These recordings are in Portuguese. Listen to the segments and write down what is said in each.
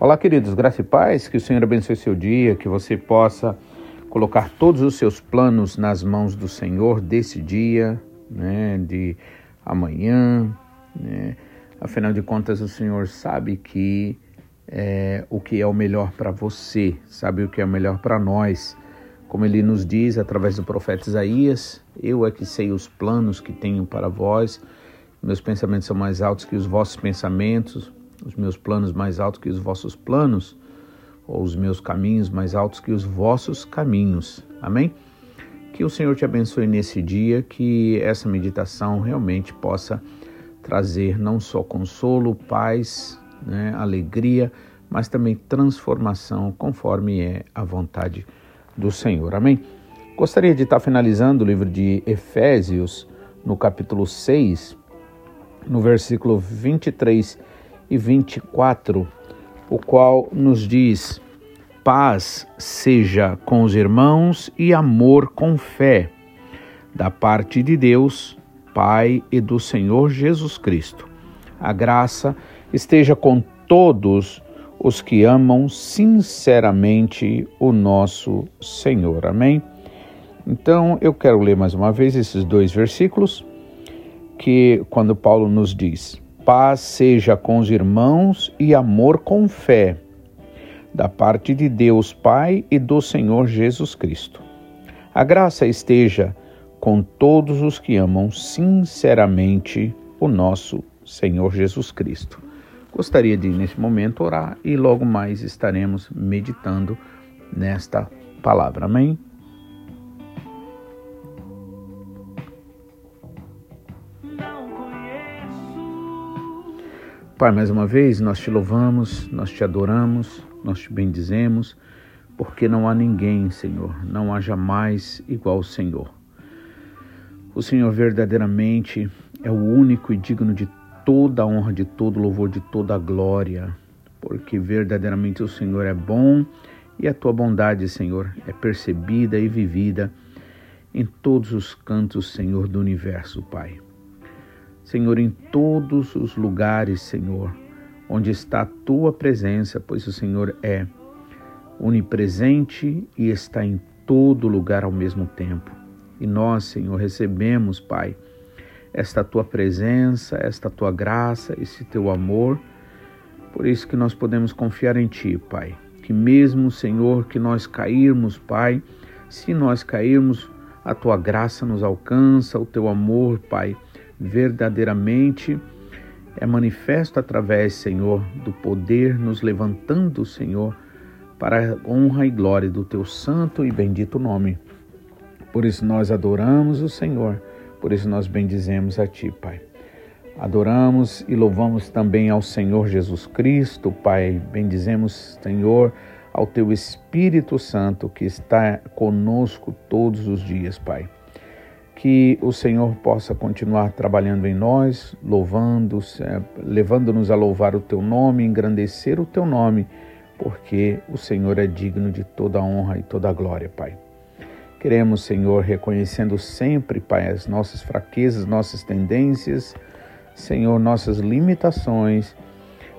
Olá, queridos, graça e paz, que o Senhor abençoe seu dia, que você possa colocar todos os seus planos nas mãos do Senhor desse dia, né, de amanhã, né? Afinal de contas, o Senhor sabe que é, o que é o melhor para você, sabe o que é o melhor para nós. Como ele nos diz através do profeta Isaías: Eu é que sei os planos que tenho para vós, meus pensamentos são mais altos que os vossos pensamentos, os meus planos mais altos que os vossos planos, ou os meus caminhos mais altos que os vossos caminhos. Amém? Que o Senhor te abençoe nesse dia, que essa meditação realmente possa trazer não só consolo, paz, né, alegria, mas também transformação, conforme é a vontade do Senhor. Amém? Gostaria de estar finalizando o livro de Efésios, no capítulo 6, no versículo 23 e 24, o qual nos diz: Paz seja com os irmãos e amor com fé, da parte de Deus, Pai e do Senhor Jesus Cristo. A graça esteja com todos os que amam sinceramente o nosso Senhor. Amém? Então eu quero ler mais uma vez esses dois versículos que quando Paulo nos diz: Paz seja com os irmãos e amor com fé, da parte de Deus Pai e do Senhor Jesus Cristo. A graça esteja com todos os que amam sinceramente o nosso Senhor Jesus Cristo. Gostaria de, nesse momento, orar e logo mais estaremos meditando nesta palavra. Amém? Pai, mais uma vez nós te louvamos, nós te adoramos, nós te bendizemos, porque não há ninguém, Senhor, não há jamais igual ao Senhor. O Senhor verdadeiramente é o único e digno de toda a honra, de todo louvor, de toda a glória, porque verdadeiramente o Senhor é bom e a tua bondade, Senhor, é percebida e vivida em todos os cantos, Senhor, do universo, Pai. Senhor, em todos os lugares, Senhor, onde está a tua presença, pois o Senhor é onipresente e está em todo lugar ao mesmo tempo. E nós, Senhor, recebemos, Pai, esta tua presença, esta tua graça, esse teu amor. Por isso que nós podemos confiar em Ti, Pai. Que mesmo, Senhor, que nós cairmos, Pai, se nós cairmos, a tua graça nos alcança, o teu amor, Pai, verdadeiramente é manifesto através, Senhor, do poder nos levantando, Senhor, para a honra e glória do teu santo e bendito nome. Por isso nós adoramos o Senhor, por isso nós bendizemos a ti, Pai. Adoramos e louvamos também ao Senhor Jesus Cristo, Pai. Bendizemos, Senhor, ao teu Espírito Santo que está conosco todos os dias, Pai que o Senhor possa continuar trabalhando em nós, louvando, levando-nos a louvar o teu nome, engrandecer o teu nome, porque o Senhor é digno de toda a honra e toda a glória, Pai. Queremos, Senhor, reconhecendo sempre, Pai, as nossas fraquezas, nossas tendências, Senhor, nossas limitações.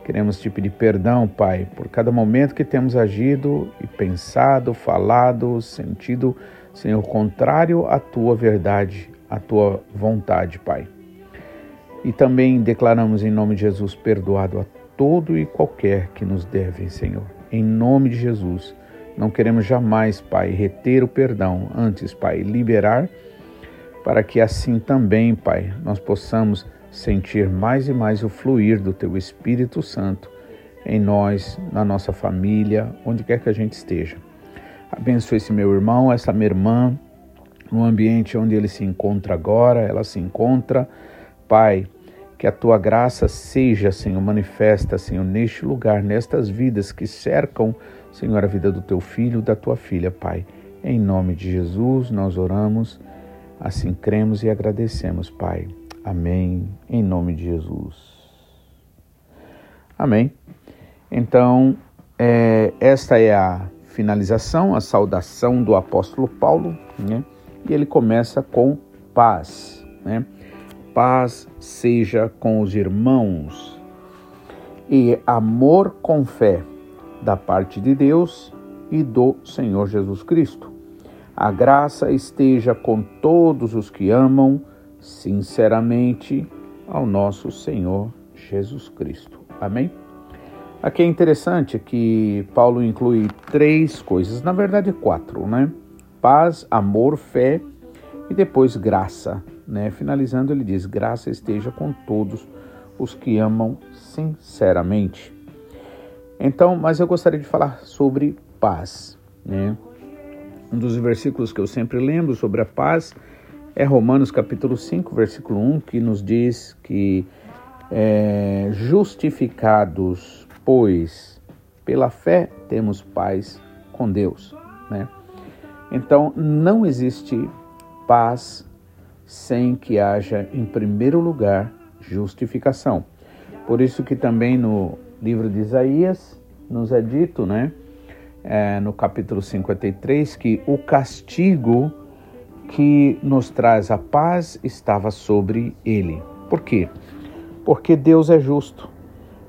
Queremos te pedir perdão, Pai, por cada momento que temos agido e pensado, falado, sentido Senhor, contrário à tua verdade, à tua vontade, Pai. E também declaramos em nome de Jesus perdoado a todo e qualquer que nos deve, Senhor. Em nome de Jesus, não queremos jamais, Pai, reter o perdão, antes, Pai, liberar, para que assim também, Pai, nós possamos sentir mais e mais o fluir do Teu Espírito Santo em nós, na nossa família, onde quer que a gente esteja. Abençoe esse meu irmão, essa minha irmã, no ambiente onde ele se encontra agora, ela se encontra. Pai, que a tua graça seja, Senhor, manifesta, Senhor, neste lugar, nestas vidas que cercam, Senhor, a vida do teu filho, da tua filha, Pai. Em nome de Jesus, nós oramos, assim cremos e agradecemos, Pai. Amém. Em nome de Jesus. Amém. Então, é, esta é a finalização, a saudação do apóstolo Paulo, né? e ele começa com paz. Né? Paz seja com os irmãos e amor com fé, da parte de Deus e do Senhor Jesus Cristo. A graça esteja com todos os que amam sinceramente ao nosso Senhor Jesus Cristo. Amém? Aqui é interessante que Paulo inclui três coisas, na verdade quatro, né? Paz, amor, fé e depois graça, né? Finalizando, ele diz: graça esteja com todos os que amam sinceramente. Então, mas eu gostaria de falar sobre paz, né? Um dos versículos que eu sempre lembro sobre a paz é Romanos capítulo 5, versículo 1, que nos diz que é, justificados pois pela fé temos paz com Deus, né? Então não existe paz sem que haja em primeiro lugar justificação. Por isso que também no livro de Isaías nos é dito, né, é, no capítulo 53, que o castigo que nos traz a paz estava sobre ele. Por quê? Porque Deus é justo.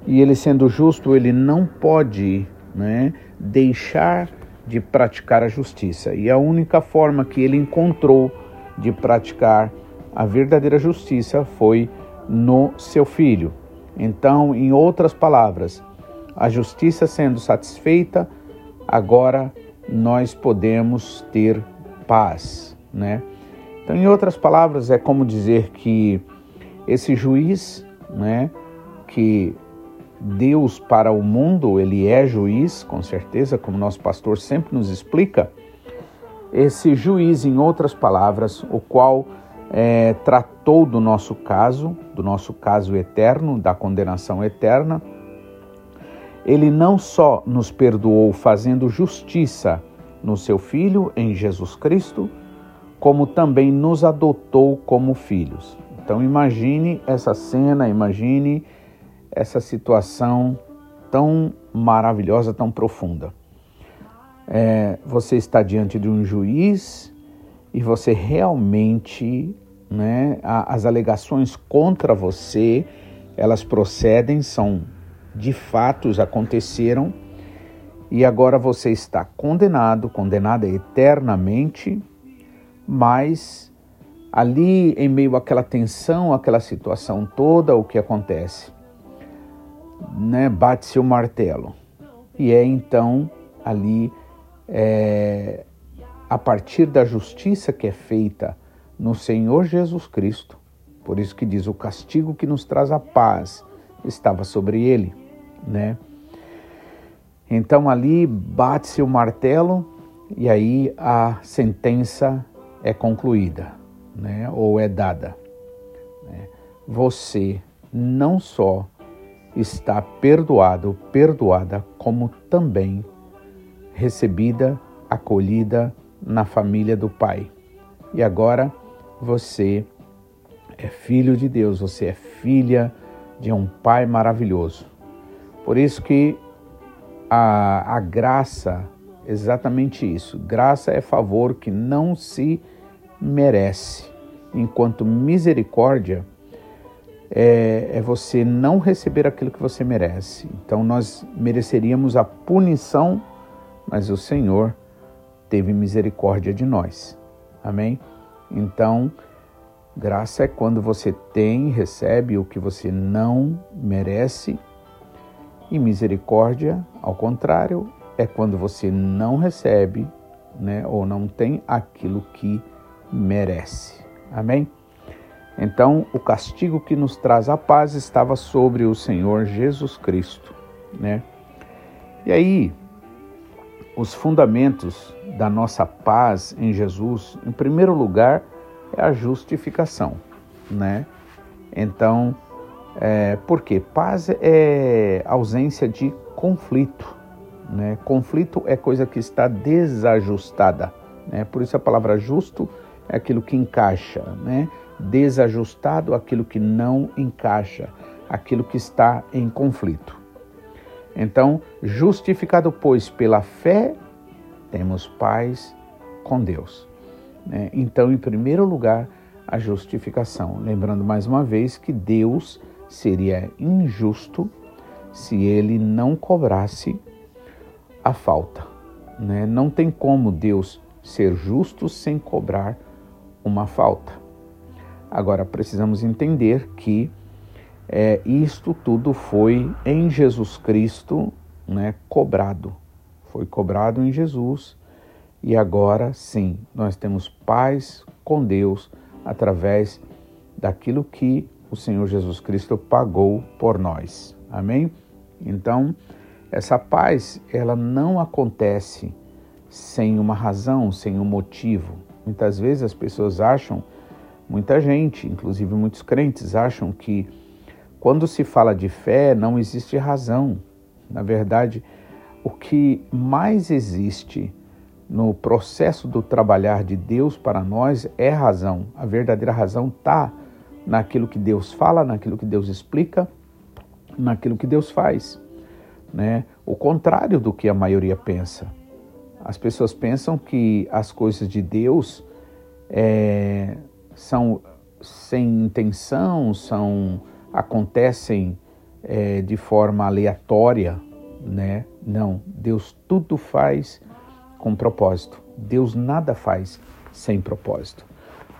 E ele sendo justo, ele não pode né, deixar de praticar a justiça. E a única forma que ele encontrou de praticar a verdadeira justiça foi no seu filho. Então, em outras palavras, a justiça sendo satisfeita, agora nós podemos ter paz, né? Então, em outras palavras, é como dizer que esse juiz, né, que Deus para o mundo, ele é juiz, com certeza, como nosso pastor sempre nos explica. Esse juiz, em outras palavras, o qual é, tratou do nosso caso, do nosso caso eterno, da condenação eterna, ele não só nos perdoou fazendo justiça no seu Filho, em Jesus Cristo, como também nos adotou como filhos. Então imagine essa cena, imagine essa situação tão maravilhosa, tão profunda. É, você está diante de um juiz e você realmente, né, as alegações contra você, elas procedem, são de fatos, aconteceram, e agora você está condenado, condenada eternamente, mas ali em meio àquela tensão, àquela situação toda, o que acontece? Né, bate-se o martelo. E é então ali, é, a partir da justiça que é feita no Senhor Jesus Cristo, por isso que diz o castigo que nos traz a paz estava sobre ele, né? Então ali bate-se o martelo e aí a sentença é concluída, né? Ou é dada. Né? Você não só está perdoado, perdoada, como também recebida, acolhida na família do Pai. E agora você é filho de Deus, você é filha de um Pai maravilhoso. Por isso que a, a graça, exatamente isso, graça é favor que não se merece, enquanto misericórdia é, é você não receber aquilo que você merece. Então nós mereceríamos a punição, mas o Senhor teve misericórdia de nós. Amém? Então, graça é quando você tem, recebe o que você não merece, e misericórdia, ao contrário, é quando você não recebe, né, ou não tem aquilo que merece. Amém? Então, o castigo que nos traz a paz estava sobre o Senhor Jesus Cristo, né? E aí, os fundamentos da nossa paz em Jesus, em primeiro lugar, é a justificação, né? Então, é, por quê? Paz é ausência de conflito, né? Conflito é coisa que está desajustada, né? Por isso a palavra justo é aquilo que encaixa, né? Desajustado, aquilo que não encaixa, aquilo que está em conflito. Então, justificado, pois, pela fé, temos paz com Deus. Né? Então, em primeiro lugar, a justificação. Lembrando mais uma vez que Deus seria injusto se ele não cobrasse a falta. Né? Não tem como Deus ser justo sem cobrar uma falta. Agora precisamos entender que é, isto tudo foi em Jesus Cristo né, cobrado. Foi cobrado em Jesus e agora sim nós temos paz com Deus através daquilo que o Senhor Jesus Cristo pagou por nós. Amém? Então, essa paz, ela não acontece sem uma razão, sem um motivo. Muitas vezes as pessoas acham, muita gente, inclusive muitos crentes, acham que quando se fala de fé não existe razão. Na verdade, o que mais existe no processo do trabalhar de Deus para nós é razão. A verdadeira razão está naquilo que Deus fala, naquilo que Deus explica, naquilo que Deus faz. Né? O contrário do que a maioria pensa. As pessoas pensam que as coisas de Deus é, são sem intenção, são acontecem é, de forma aleatória, né? Não, Deus tudo faz com propósito. Deus nada faz sem propósito.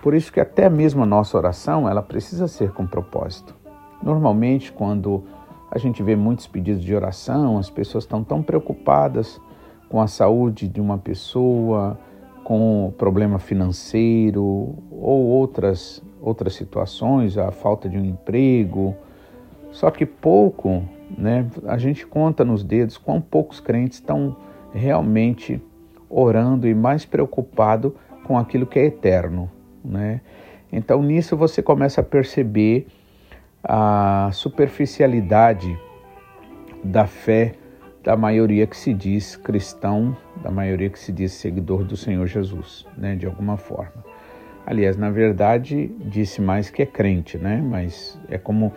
Por isso que até mesmo a nossa oração, ela precisa ser com propósito. Normalmente, quando a gente vê muitos pedidos de oração, as pessoas estão tão preocupadas com a saúde de uma pessoa, com problema financeiro ou outras outras situações, a falta de um emprego. Só que pouco, né? A gente conta nos dedos quão poucos crentes estão realmente orando e mais preocupado com aquilo que é eterno, né? Então nisso você começa a perceber a superficialidade da fé da maioria que se diz cristão, da maioria que se diz seguidor do Senhor Jesus, né, de alguma forma. Aliás, na verdade, disse mais que é crente, né? Mas é como,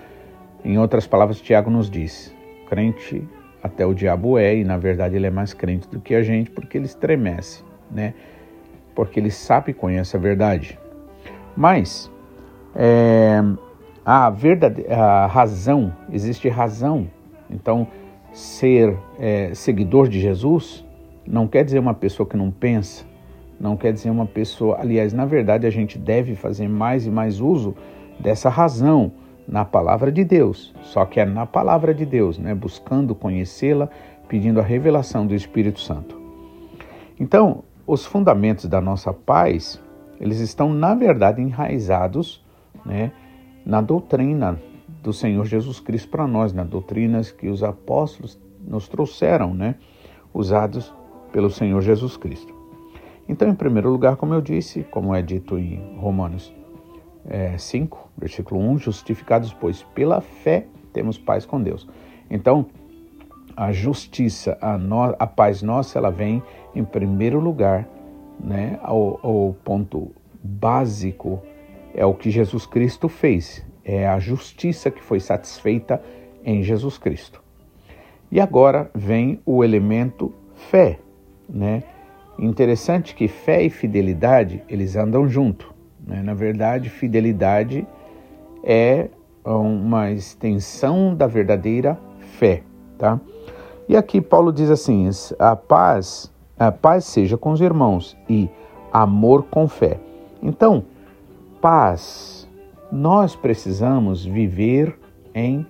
em outras palavras, Tiago nos diz: crente até o diabo é, e na verdade ele é mais crente do que a gente, porque ele estremece, né? Porque ele sabe e conhece a verdade. Mas é, a verdade, a razão, existe razão. Então, ser é, seguidor de Jesus não quer dizer uma pessoa que não pensa, não quer dizer uma pessoa. Aliás, na verdade, a gente deve fazer mais e mais uso dessa razão na palavra de Deus. Só que é na palavra de Deus, né? buscando conhecê-la, pedindo a revelação do Espírito Santo. Então, os fundamentos da nossa paz, eles estão, na verdade, enraizados né, na doutrina do Senhor Jesus Cristo para nós, nas doutrinas que os apóstolos nos trouxeram, né? Usados pelo Senhor Jesus Cristo. Então, em primeiro lugar, como eu disse, como é dito em Romanos é, 5, versículo 1, justificados, pois, pela fé temos paz com Deus. Então, a justiça, a, no, a paz nossa, ela vem em primeiro lugar, né? O, o ponto básico é o que Jesus Cristo fez é a justiça que foi satisfeita em Jesus Cristo. E agora vem o elemento fé, né? Interessante que fé e fidelidade eles andam junto. Né? Na verdade, fidelidade é uma extensão da verdadeira fé, tá? E aqui Paulo diz assim: a paz, a paz seja com os irmãos e amor com fé. Então, paz nós precisamos viver em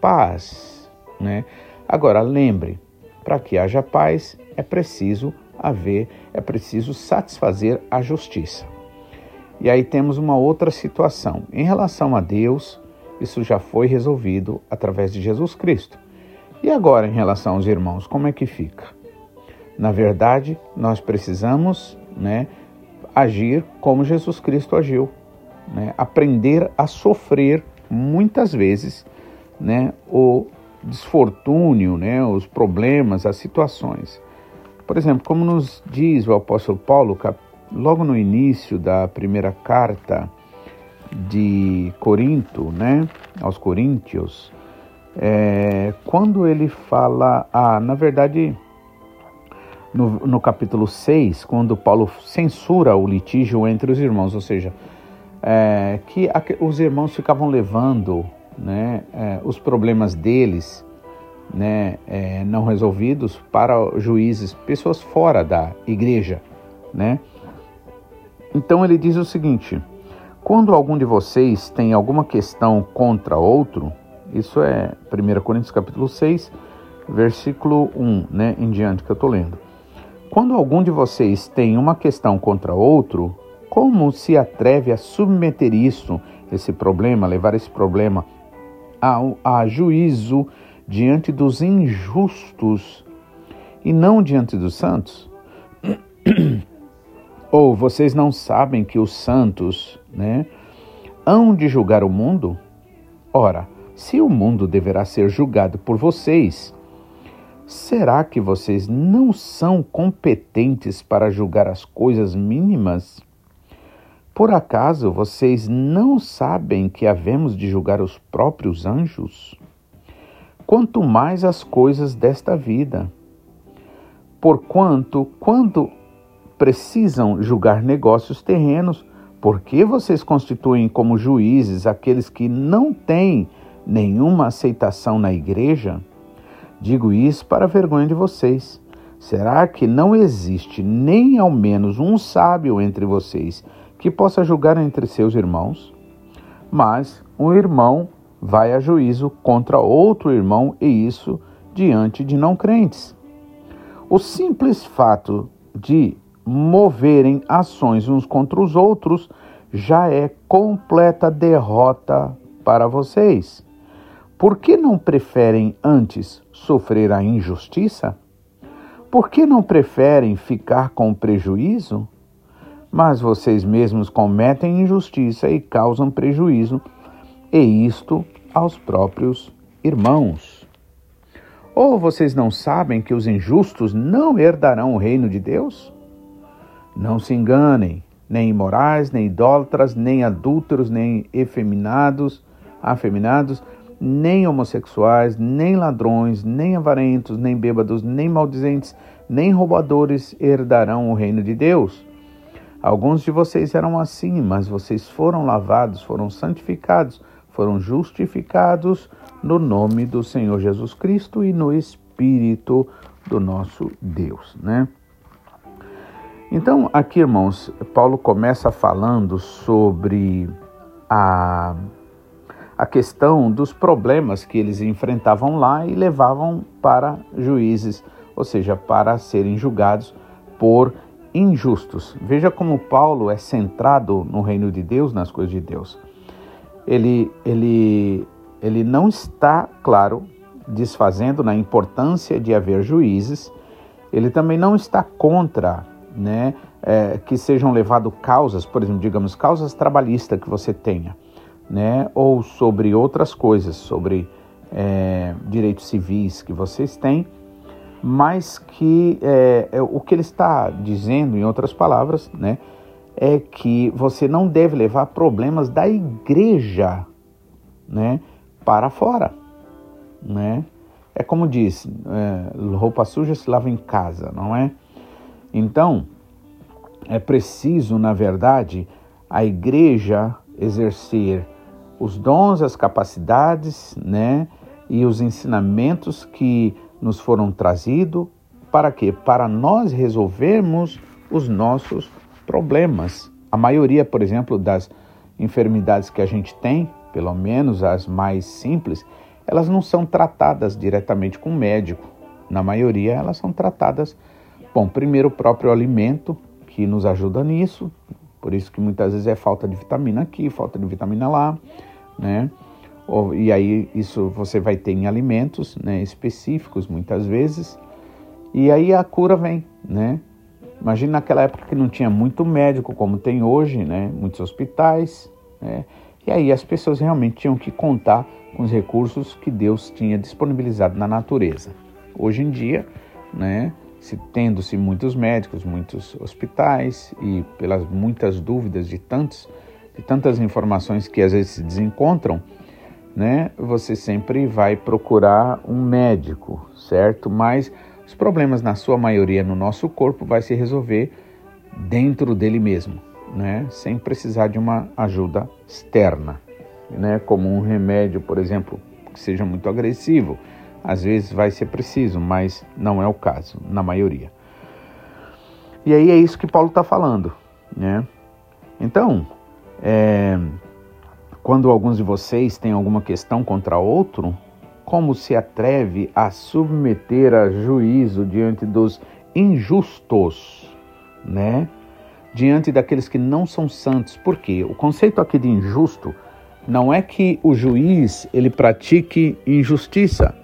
paz, né? Agora lembre, para que haja paz é preciso haver, é preciso satisfazer a justiça. E aí temos uma outra situação. Em relação a Deus, isso já foi resolvido através de Jesus Cristo. E agora, em relação aos irmãos, como é que fica? Na verdade, nós precisamos né, agir como Jesus Cristo agiu né, aprender a sofrer muitas vezes né, o desfortúnio, né, os problemas, as situações. Por exemplo, como nos diz o apóstolo Paulo, logo no início da primeira carta de Corinto, né, aos Coríntios, é, quando ele fala, ah, na verdade, no, no capítulo 6, quando Paulo censura o litígio entre os irmãos, ou seja, é, que os irmãos ficavam levando né, é, os problemas deles né, é, não resolvidos para juízes, pessoas fora da igreja, né? Então ele diz o seguinte: quando algum de vocês tem alguma questão contra outro, isso é 1 Coríntios capítulo 6, versículo 1, né, em diante que eu estou lendo. Quando algum de vocês tem uma questão contra outro, como se atreve a submeter isso, esse problema, levar esse problema a, a juízo diante dos injustos e não diante dos santos? Ou vocês não sabem que os santos, né, hão de julgar o mundo? Ora, se o mundo deverá ser julgado por vocês, será que vocês não são competentes para julgar as coisas mínimas? Por acaso vocês não sabem que havemos de julgar os próprios anjos? quanto mais as coisas desta vida. Porquanto, quando precisam julgar negócios terrenos, por que vocês constituem como juízes aqueles que não têm nenhuma aceitação na igreja? Digo isso para a vergonha de vocês. Será que não existe nem ao menos um sábio entre vocês que possa julgar entre seus irmãos? Mas um irmão vai a juízo contra outro irmão e isso diante de não crentes. O simples fato de moverem ações uns contra os outros já é completa derrota para vocês. Por que não preferem antes sofrer a injustiça? Por que não preferem ficar com prejuízo? Mas vocês mesmos cometem injustiça e causam prejuízo, e isto aos próprios irmãos. Ou vocês não sabem que os injustos não herdarão o reino de Deus? Não se enganem, nem imorais, nem idólatras, nem adúlteros, nem efeminados, afeminados, nem homossexuais, nem ladrões, nem avarentos, nem bêbados, nem maldizentes, nem roubadores herdarão o reino de Deus. Alguns de vocês eram assim, mas vocês foram lavados, foram santificados, foram justificados no nome do Senhor Jesus Cristo e no Espírito do nosso Deus, né? Então, aqui, irmãos, Paulo começa falando sobre a, a questão dos problemas que eles enfrentavam lá e levavam para juízes, ou seja, para serem julgados por injustos. Veja como Paulo é centrado no reino de Deus, nas coisas de Deus. Ele, ele, ele não está, claro, desfazendo na importância de haver juízes, ele também não está contra né, é, que sejam levadas causas, por exemplo, digamos, causas trabalhistas que você tenha, né, ou sobre outras coisas, sobre é, direitos civis que vocês têm, mas que é, é o que ele está dizendo, em outras palavras, né, é que você não deve levar problemas da igreja né, para fora. Né? É como diz, é, roupa suja se lava em casa, não é? Então, é preciso, na verdade, a igreja exercer os dons, as capacidades, né, e os ensinamentos que nos foram trazidos para quê? Para nós resolvermos os nossos problemas. A maioria, por exemplo, das enfermidades que a gente tem, pelo menos as mais simples, elas não são tratadas diretamente com o médico. Na maioria, elas são tratadas, bom, primeiro o próprio alimento, que nos ajuda nisso, por isso que muitas vezes é falta de vitamina aqui, falta de vitamina lá, né? E aí isso você vai ter em alimentos né, específicos muitas vezes, e aí a cura vem, né? Imagina naquela época que não tinha muito médico como tem hoje, né? Muitos hospitais, né? E aí as pessoas realmente tinham que contar com os recursos que Deus tinha disponibilizado na natureza. Hoje em dia, né? Se tendo-se muitos médicos, muitos hospitais e pelas muitas dúvidas de tantos, de tantas informações que às vezes se desencontram, né? Você sempre vai procurar um médico, certo? Mas os problemas, na sua maioria, no nosso corpo, vai se resolver dentro dele mesmo, né? sem precisar de uma ajuda externa, né? como um remédio, por exemplo, que seja muito agressivo. Às vezes vai ser preciso, mas não é o caso, na maioria. E aí é isso que Paulo está falando, né? Então, é, quando alguns de vocês têm alguma questão contra outro, como se atreve a submeter a juízo diante dos injustos, né? Diante daqueles que não são santos. Por quê? O conceito aqui de injusto não é que o juiz ele pratique injustiça.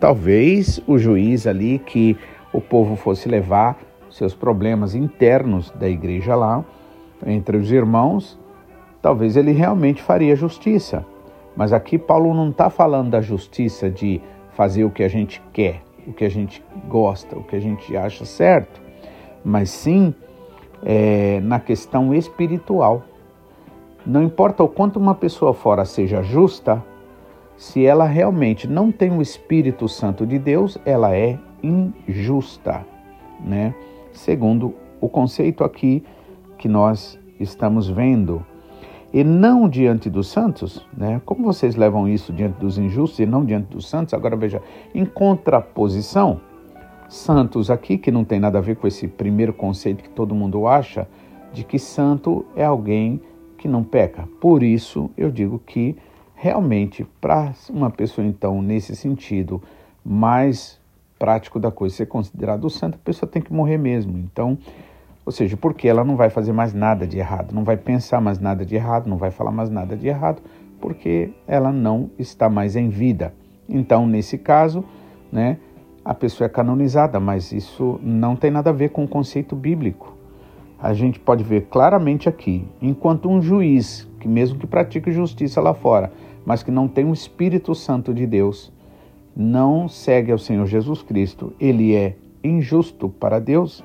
Talvez o juiz ali que o povo fosse levar seus problemas internos da igreja lá, entre os irmãos, talvez ele realmente faria justiça. Mas aqui Paulo não está falando da justiça de fazer o que a gente quer, o que a gente gosta, o que a gente acha certo, mas sim é, na questão espiritual. Não importa o quanto uma pessoa fora seja justa, se ela realmente não tem o Espírito Santo de Deus, ela é injusta, né? Segundo o conceito aqui que nós estamos vendo e não diante dos santos, né? Como vocês levam isso diante dos injustos e não diante dos santos? Agora veja, em contraposição, santos aqui que não tem nada a ver com esse primeiro conceito que todo mundo acha de que santo é alguém que não peca. Por isso eu digo que realmente para uma pessoa então nesse sentido mais prático da coisa ser considerado santo, a pessoa tem que morrer mesmo. Então ou seja, porque ela não vai fazer mais nada de errado, não vai pensar mais nada de errado, não vai falar mais nada de errado, porque ela não está mais em vida. Então, nesse caso, né, a pessoa é canonizada, mas isso não tem nada a ver com o conceito bíblico. A gente pode ver claramente aqui, enquanto um juiz, que mesmo que pratique justiça lá fora, mas que não tem o Espírito Santo de Deus, não segue ao Senhor Jesus Cristo, ele é injusto para Deus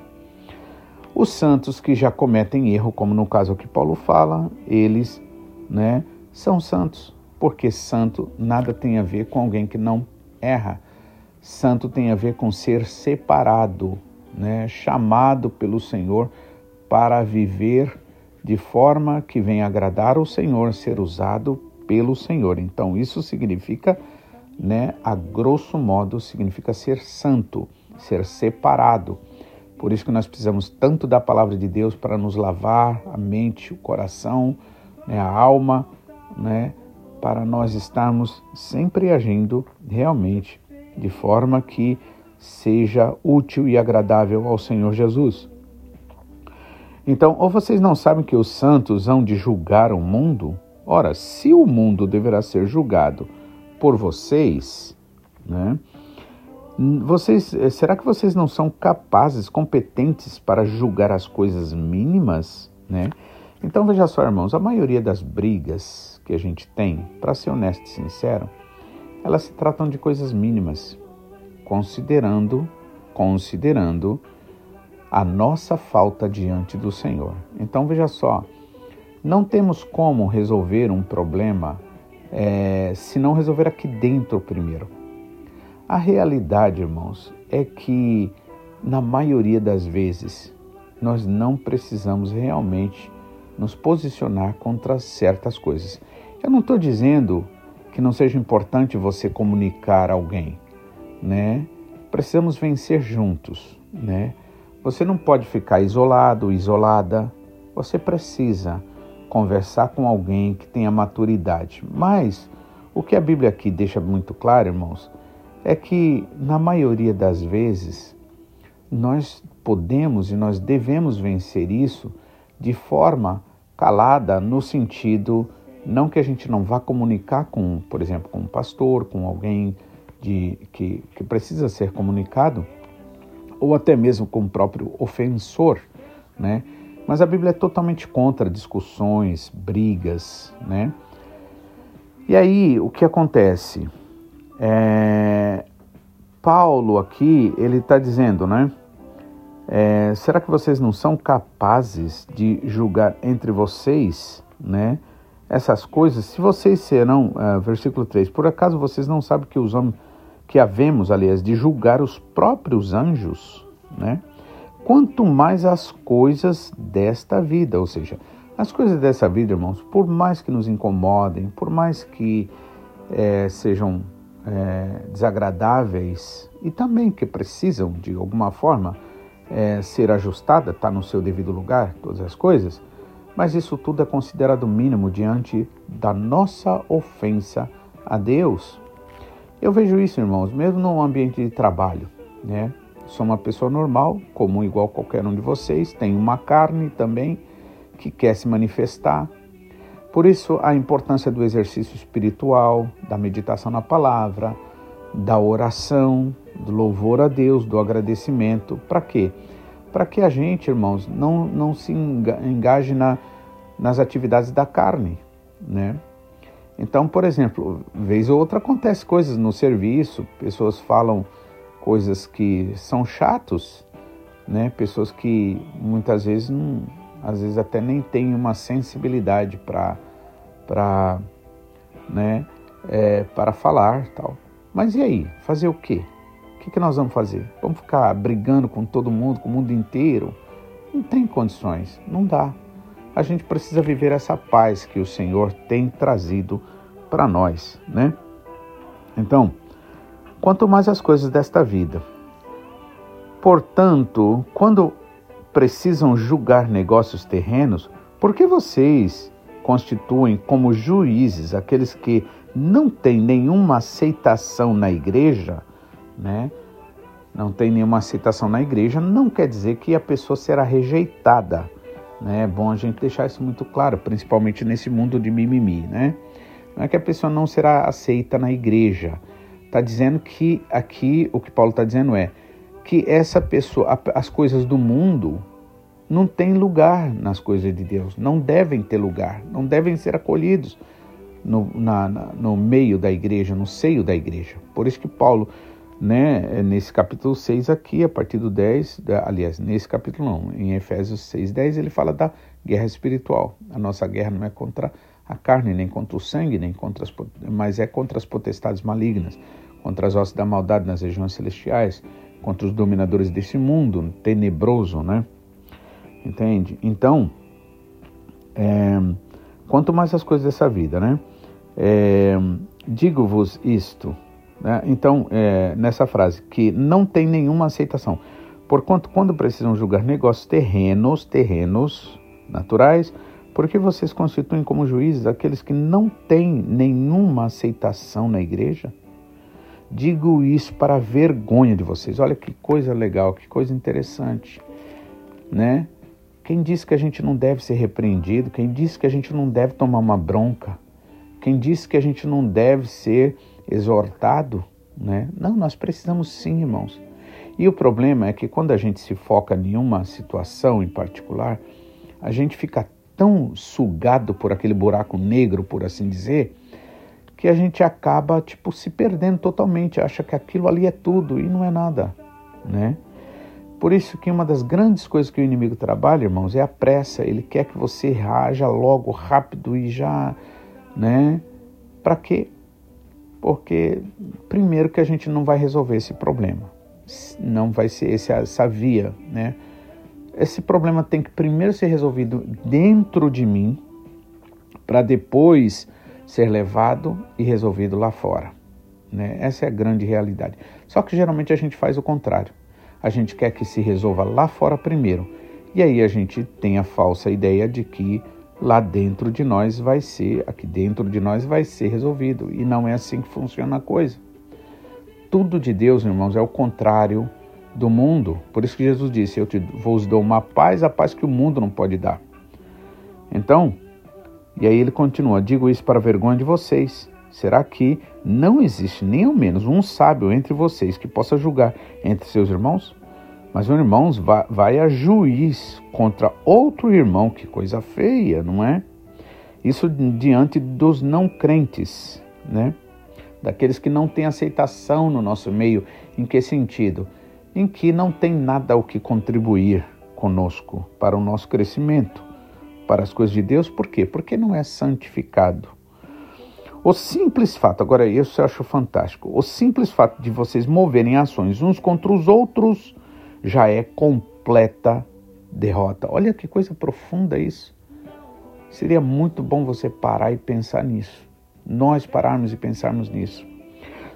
os santos que já cometem erro, como no caso que Paulo fala, eles né, são santos, porque santo nada tem a ver com alguém que não erra. Santo tem a ver com ser separado, né, chamado pelo Senhor para viver de forma que venha agradar o Senhor, ser usado pelo Senhor. Então, isso significa, né, a grosso modo, significa ser santo, ser separado. Por isso que nós precisamos tanto da palavra de Deus para nos lavar a mente, o coração, né, a alma, né, para nós estarmos sempre agindo realmente de forma que seja útil e agradável ao Senhor Jesus. Então, ou vocês não sabem que os santos hão de julgar o mundo? Ora, se o mundo deverá ser julgado por vocês, né? Vocês, eh, será que vocês não são capazes, competentes para julgar as coisas mínimas, né? Então veja só, irmãos, a maioria das brigas que a gente tem, para ser honesto e sincero, elas se tratam de coisas mínimas, considerando, considerando a nossa falta diante do Senhor. Então veja só, não temos como resolver um problema é, se não resolver aqui dentro primeiro. A realidade, irmãos, é que na maioria das vezes nós não precisamos realmente nos posicionar contra certas coisas. Eu não estou dizendo que não seja importante você comunicar a alguém, né? Precisamos vencer juntos, né? Você não pode ficar isolado, isolada. Você precisa conversar com alguém que tenha maturidade. Mas o que a Bíblia aqui deixa muito claro, irmãos, é que, na maioria das vezes, nós podemos e nós devemos vencer isso de forma calada, no sentido não que a gente não vá comunicar com, por exemplo, com um pastor, com alguém de, que, que precisa ser comunicado, ou até mesmo com o próprio ofensor, né? Mas a Bíblia é totalmente contra discussões, brigas, né? E aí, o que acontece? É, Paulo aqui, ele está dizendo, né? É, será que vocês não são capazes de julgar entre vocês, né? Essas coisas, se vocês serão, uh, versículo 3, por acaso vocês não sabem que os homens, que havemos, aliás, de julgar os próprios anjos, né? Quanto mais as coisas desta vida, ou seja, as coisas dessa vida, irmãos, por mais que nos incomodem, por mais que é, sejam é, desagradáveis e também que precisam, de alguma forma, é, ser ajustada, está no seu devido lugar, todas as coisas, mas isso tudo é considerado mínimo diante da nossa ofensa a Deus. Eu vejo isso, irmãos, mesmo no ambiente de trabalho, né? Sou uma pessoa normal, comum igual qualquer um de vocês, tenho uma carne também que quer se manifestar. Por isso, a importância do exercício espiritual, da meditação na palavra, da oração, do louvor a Deus, do agradecimento. Para quê? Para que a gente, irmãos, não, não se engaje na, nas atividades da carne, né? Então, por exemplo, vez ou outra acontece coisas no serviço, pessoas falam coisas que são chatos, né? Pessoas que muitas vezes não, às vezes até nem têm uma sensibilidade para para né, é, para falar tal. Mas e aí, fazer o quê? O que, que nós vamos fazer? Vamos ficar brigando com todo mundo, com o mundo inteiro? Não tem condições, não dá. A gente precisa viver essa paz que o Senhor tem trazido para nós, né? Então, quanto mais as coisas desta vida. Portanto, quando precisam julgar negócios terrenos, por que vocês constituem como juízes aqueles que não têm nenhuma aceitação na igreja, né? Não tem nenhuma aceitação na igreja, não quer dizer que a pessoa será rejeitada. Né? É bom a gente deixar isso muito claro, principalmente nesse mundo de mimimi, né? Não é que a pessoa não será aceita na igreja, Está dizendo que aqui o que Paulo está dizendo é que essa pessoa, as coisas do mundo não têm lugar nas coisas de Deus, não devem ter lugar, não devem ser acolhidos no, na, na, no meio da igreja, no seio da igreja. Por isso que Paulo, né, nesse capítulo 6 aqui, a partir do 10, aliás, nesse capítulo não, em Efésios 6, 10, ele fala da guerra espiritual. A nossa guerra não é contra a carne, nem contra o sangue, nem contra as, mas é contra as potestades malignas, contra as hostes da maldade nas regiões celestiais, contra os dominadores desse mundo tenebroso, né? Entende? Então, é, quanto mais as coisas dessa vida, né? É, Digo-vos isto, né? então, é, nessa frase, que não tem nenhuma aceitação. Porquanto, quando precisam julgar negócios terrenos, terrenos naturais, porque vocês constituem como juízes aqueles que não têm nenhuma aceitação na igreja? Digo isso para vergonha de vocês. Olha que coisa legal, que coisa interessante, né? Quem disse que a gente não deve ser repreendido? Quem disse que a gente não deve tomar uma bronca? Quem disse que a gente não deve ser exortado? Né? Não, nós precisamos sim, irmãos. E o problema é que quando a gente se foca em uma situação em particular, a gente fica tão sugado por aquele buraco negro, por assim dizer, que a gente acaba tipo se perdendo totalmente, acha que aquilo ali é tudo e não é nada, né? Por isso que uma das grandes coisas que o inimigo trabalha, irmãos, é a pressa. Ele quer que você reaja logo, rápido e já, né? Para quê? Porque primeiro que a gente não vai resolver esse problema. Não vai ser essa via, né? esse problema tem que primeiro ser resolvido dentro de mim, para depois ser levado e resolvido lá fora. Né? Essa é a grande realidade. Só que geralmente a gente faz o contrário. A gente quer que se resolva lá fora primeiro. E aí a gente tem a falsa ideia de que lá dentro de nós vai ser, aqui dentro de nós vai ser resolvido. E não é assim que funciona a coisa. Tudo de Deus, irmãos, é o contrário do mundo. Por isso que Jesus disse: Eu te vos dou uma paz, a paz que o mundo não pode dar. Então, e aí ele continua: Digo isso para vergonha de vocês. Será que não existe nem ao menos um sábio entre vocês que possa julgar entre seus irmãos? Mas um irmão vai a juiz contra outro irmão, que coisa feia, não é? Isso diante dos não crentes, né? Daqueles que não têm aceitação no nosso meio. Em que sentido? em que não tem nada o que contribuir conosco para o nosso crescimento, para as coisas de Deus, por quê? Porque não é santificado. O simples fato, agora isso eu acho fantástico, o simples fato de vocês moverem ações uns contra os outros já é completa derrota. Olha que coisa profunda isso. Seria muito bom você parar e pensar nisso. Nós pararmos e pensarmos nisso.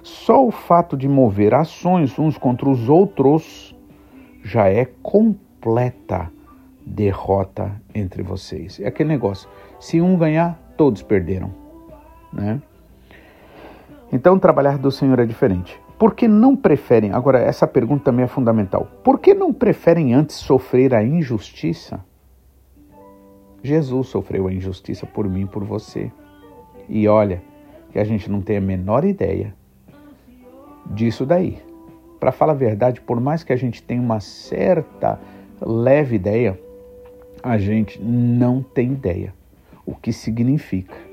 Só o fato de mover ações uns contra os outros já é completa derrota entre vocês. É aquele negócio: se um ganhar, todos perderam, né? Então, trabalhar do Senhor é diferente. Por que não preferem? Agora, essa pergunta também é fundamental. Por que não preferem antes sofrer a injustiça? Jesus sofreu a injustiça por mim por você. E olha, que a gente não tem a menor ideia disso daí. Para falar a verdade, por mais que a gente tenha uma certa leve ideia, a gente não tem ideia o que significa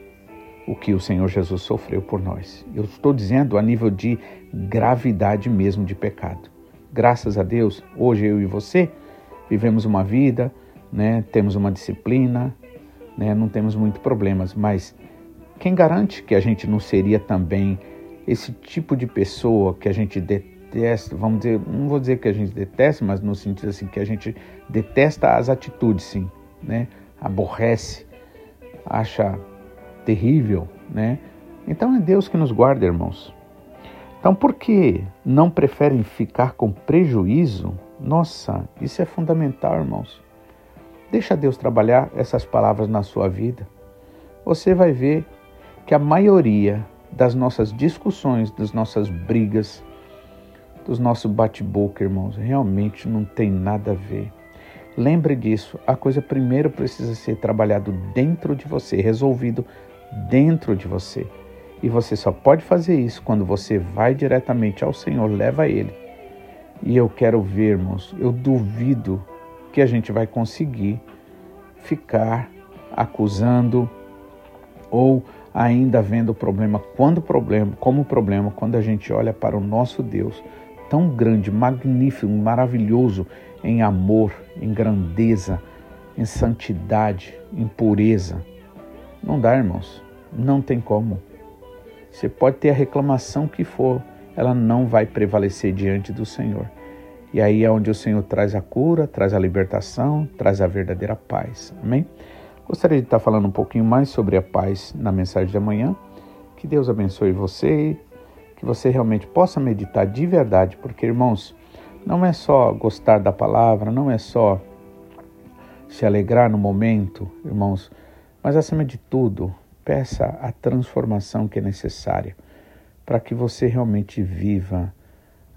o que o Senhor Jesus sofreu por nós. Eu estou dizendo a nível de gravidade mesmo de pecado. Graças a Deus, hoje eu e você vivemos uma vida, né, temos uma disciplina, né, não temos muitos problemas, mas quem garante que a gente não seria também esse tipo de pessoa que a gente detesta, vamos dizer, não vou dizer que a gente detesta, mas no sentido assim que a gente detesta as atitudes, sim, né? Aborrece, acha terrível, né? Então é Deus que nos guarda, irmãos. Então, por que não preferem ficar com prejuízo? Nossa, isso é fundamental, irmãos. Deixa Deus trabalhar essas palavras na sua vida. Você vai ver que a maioria das nossas discussões, das nossas brigas, dos nossos bate-boca, irmãos, realmente não tem nada a ver Lembre disso, a coisa primeiro precisa ser trabalhado dentro de você, resolvido dentro de você. E você só pode fazer isso quando você vai diretamente ao Senhor, leva Ele. E eu quero ver, irmãos, eu duvido que a gente vai conseguir ficar acusando ou ainda vendo o problema quando problema, como problema, quando a gente olha para o nosso Deus, tão grande, magnífico, maravilhoso em amor, em grandeza, em santidade, em pureza. Não dá, irmãos. Não tem como. Você pode ter a reclamação que for, ela não vai prevalecer diante do Senhor. E aí é onde o Senhor traz a cura, traz a libertação, traz a verdadeira paz. Amém? Gostaria de estar falando um pouquinho mais sobre a paz na mensagem de amanhã. Que Deus abençoe você, que você realmente possa meditar de verdade, porque, irmãos, não é só gostar da palavra, não é só se alegrar no momento, irmãos, mas acima de tudo, peça a transformação que é necessária para que você realmente viva,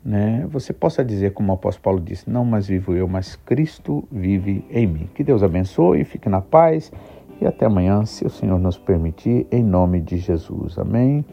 né? Você possa dizer como o apóstolo Paulo disse, não mais vivo eu, mas Cristo vive em mim. Que Deus abençoe, fique na paz e até amanhã, se o Senhor nos permitir, em nome de Jesus. Amém.